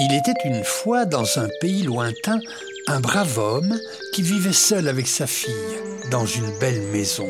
Il était une fois dans un pays lointain un brave homme qui vivait seul avec sa fille dans une belle maison.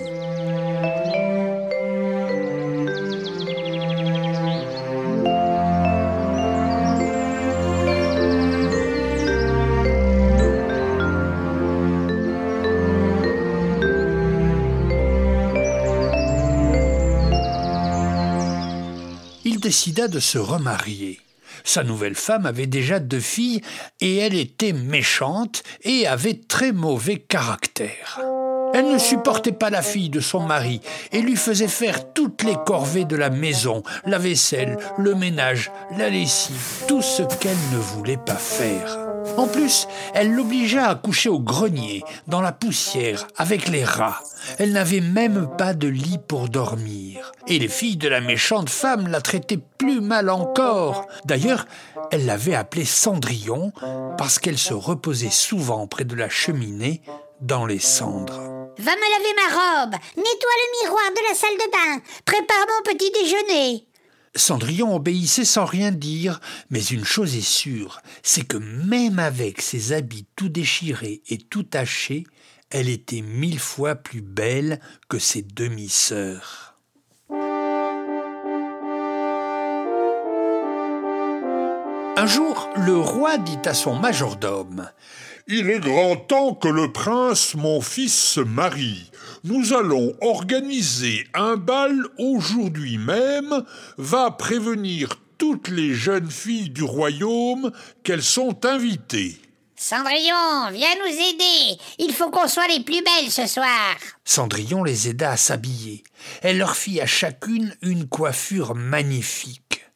Décida de se remarier. Sa nouvelle femme avait déjà deux filles et elle était méchante et avait très mauvais caractère. Elle ne supportait pas la fille de son mari et lui faisait faire toutes les corvées de la maison, la vaisselle, le ménage, la lessive, tout ce qu'elle ne voulait pas faire. En plus, elle l'obligea à coucher au grenier, dans la poussière, avec les rats. Elle n'avait même pas de lit pour dormir. Et les filles de la méchante femme la traitaient plus mal encore. D'ailleurs, elle l'avait appelée Cendrillon parce qu'elle se reposait souvent près de la cheminée dans les cendres. Va me laver ma robe, nettoie le miroir de la salle de bain, prépare mon petit déjeuner. Cendrillon obéissait sans rien dire, mais une chose est sûre, c'est que même avec ses habits tout déchirés et tout tachés, elle était mille fois plus belle que ses demi-sœurs. Un jour, le roi dit à son majordome Il est grand temps que le prince, mon fils, se marie. Nous allons organiser un bal aujourd'hui même. Va prévenir toutes les jeunes filles du royaume qu'elles sont invitées. Cendrillon, viens nous aider. Il faut qu'on soit les plus belles ce soir. Cendrillon les aida à s'habiller. Elle leur fit à chacune une coiffure magnifique.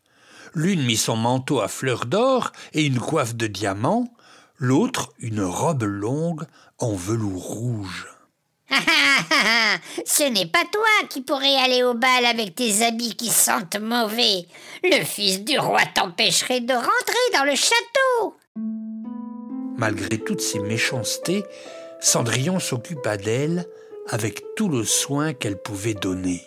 L'une mit son manteau à fleurs d'or et une coiffe de diamants, l'autre une robe longue en velours rouge. Ce n'est pas toi qui pourrais aller au bal avec tes habits qui sentent mauvais. Le fils du roi t'empêcherait de rentrer dans le château. Malgré toutes ces méchancetés, Cendrillon s'occupa d'elle avec tout le soin qu'elle pouvait donner.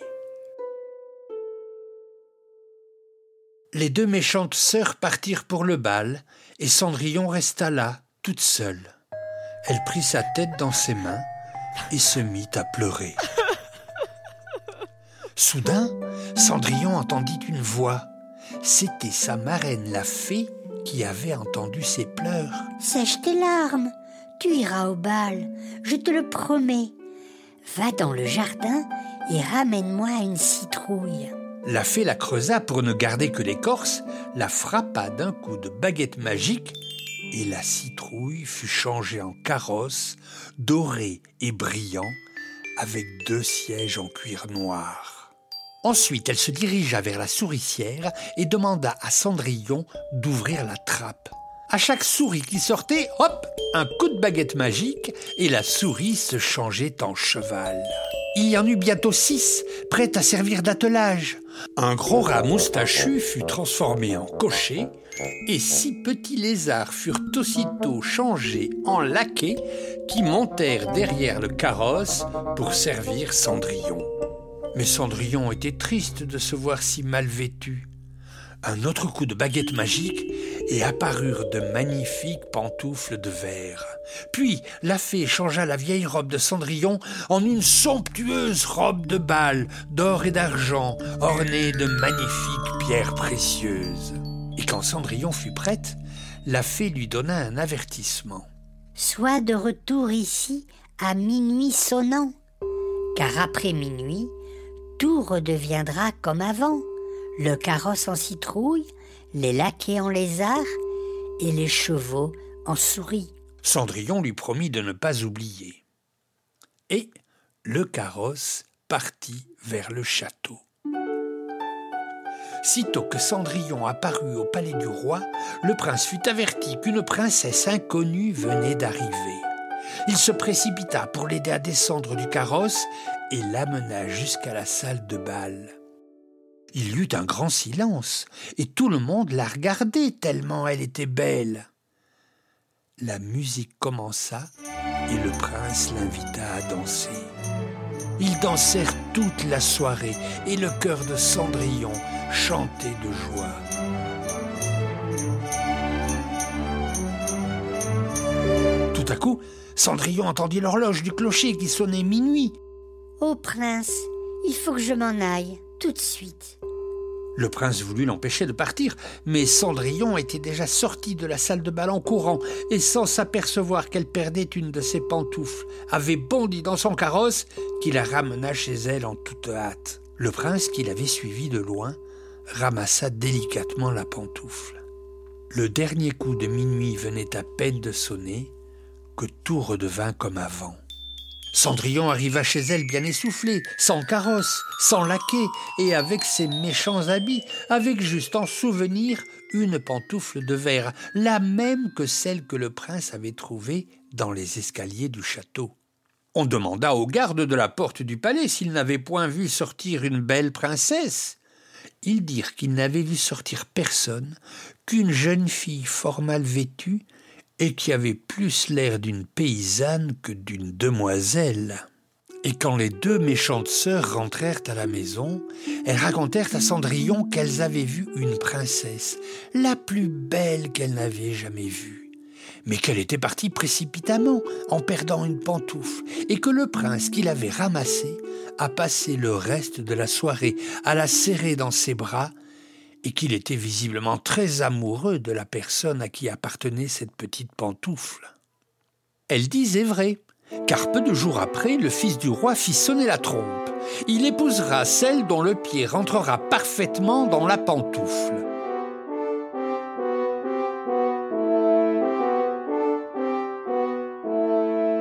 Les deux méchantes sœurs partirent pour le bal, et Cendrillon resta là, toute seule. Elle prit sa tête dans ses mains et se mit à pleurer. Soudain, Cendrillon entendit une voix. C'était sa marraine la fée qui avait entendu ses pleurs. Sèche tes larmes, tu iras au bal, je te le promets. Va dans le jardin et ramène-moi une citrouille. La fée la creusa pour ne garder que l'écorce, la frappa d'un coup de baguette magique, et la citrouille fut changée en carrosse, doré et brillant, avec deux sièges en cuir noir. Ensuite, elle se dirigea vers la souricière et demanda à Cendrillon d'ouvrir la trappe. À chaque souris qui sortait, hop, un coup de baguette magique et la souris se changeait en cheval. Il y en eut bientôt six, prêtes à servir d'attelage. Un gros rat moustachu fut transformé en cocher, et six petits lézards furent aussitôt changés en laquais qui montèrent derrière le carrosse pour servir Cendrillon. Mais Cendrillon était triste de se voir si mal vêtu. Un autre coup de baguette magique et apparurent de magnifiques pantoufles de verre. Puis la fée changea la vieille robe de Cendrillon en une somptueuse robe de bal d'or et d'argent ornée de magnifiques pierres précieuses. Et quand Cendrillon fut prête, la fée lui donna un avertissement. Sois de retour ici à minuit sonnant, car après minuit, tout redeviendra comme avant. Le carrosse en citrouille, les laquais en lézard et les chevaux en souris. Cendrillon lui promit de ne pas oublier. Et le carrosse partit vers le château. Sitôt que Cendrillon apparut au palais du roi, le prince fut averti qu'une princesse inconnue venait d'arriver. Il se précipita pour l'aider à descendre du carrosse et l'amena jusqu'à la salle de bal. Il eut un grand silence, et tout le monde la regardait tellement elle était belle. La musique commença, et le prince l'invita à danser. Ils dansèrent toute la soirée, et le cœur de Cendrillon chantaient de joie. Tout à coup, Cendrillon entendit l'horloge du clocher qui sonnait minuit. Ô prince, il faut que je m'en aille, tout de suite. Le prince voulut l'empêcher de partir, mais Cendrillon était déjà sorti de la salle de bal en courant, et sans s'apercevoir qu'elle perdait une de ses pantoufles, avait bondi dans son carrosse, qui la ramena chez elle en toute hâte. Le prince, qui l'avait suivi de loin, ramassa délicatement la pantoufle. Le dernier coup de minuit venait à peine de sonner, que tout redevint comme avant. Cendrillon arriva chez elle bien essoufflé, sans carrosse, sans laquais, et avec ses méchants habits, avec juste en souvenir une pantoufle de verre, la même que celle que le prince avait trouvée dans les escaliers du château. On demanda aux gardes de la porte du palais s'ils n'avaient point vu sortir une belle princesse. Ils dirent qu'ils n'avaient vu sortir personne qu'une jeune fille fort mal vêtue, et qui avait plus l'air d'une paysanne que d'une demoiselle. Et quand les deux méchantes sœurs rentrèrent à la maison, elles racontèrent à Cendrillon qu'elles avaient vu une princesse, la plus belle qu'elles n'avaient jamais vue, mais qu'elle était partie précipitamment en perdant une pantoufle, et que le prince qui l'avait ramassée a passé le reste de la soirée à la serrer dans ses bras et qu'il était visiblement très amoureux de la personne à qui appartenait cette petite pantoufle. Elle disait vrai, car peu de jours après, le fils du roi fit sonner la trompe. Il épousera celle dont le pied rentrera parfaitement dans la pantoufle.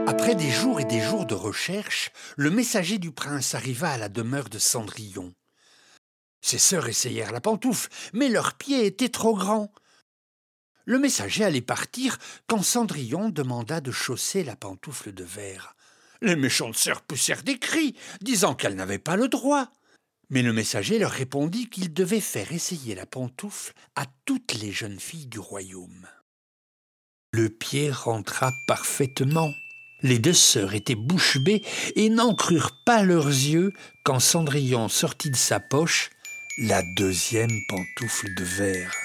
Après des jours et des jours de recherche, le messager du prince arriva à la demeure de Cendrillon. Ses sœurs essayèrent la pantoufle, mais leurs pieds étaient trop grands. Le messager allait partir quand Cendrillon demanda de chausser la pantoufle de verre. Les méchantes sœurs poussèrent des cris, disant qu'elles n'avaient pas le droit. Mais le messager leur répondit qu'il devait faire essayer la pantoufle à toutes les jeunes filles du royaume. Le pied rentra parfaitement. Les deux sœurs étaient bouche bée et n'en crurent pas leurs yeux quand Cendrillon sortit de sa poche la deuxième pantoufle de verre.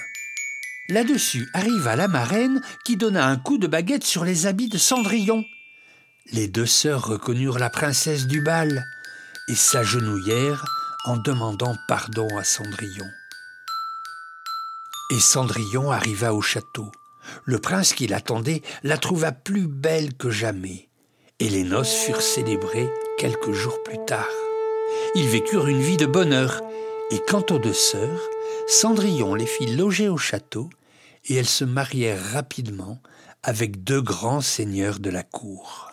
Là-dessus arriva la marraine qui donna un coup de baguette sur les habits de Cendrillon. Les deux sœurs reconnurent la princesse du bal et s'agenouillèrent en demandant pardon à Cendrillon. Et Cendrillon arriva au château. Le prince qui l'attendait la trouva plus belle que jamais, et les noces furent célébrées quelques jours plus tard. Ils vécurent une vie de bonheur et quant aux deux sœurs, Cendrillon les fit loger au château, et elles se marièrent rapidement avec deux grands seigneurs de la cour.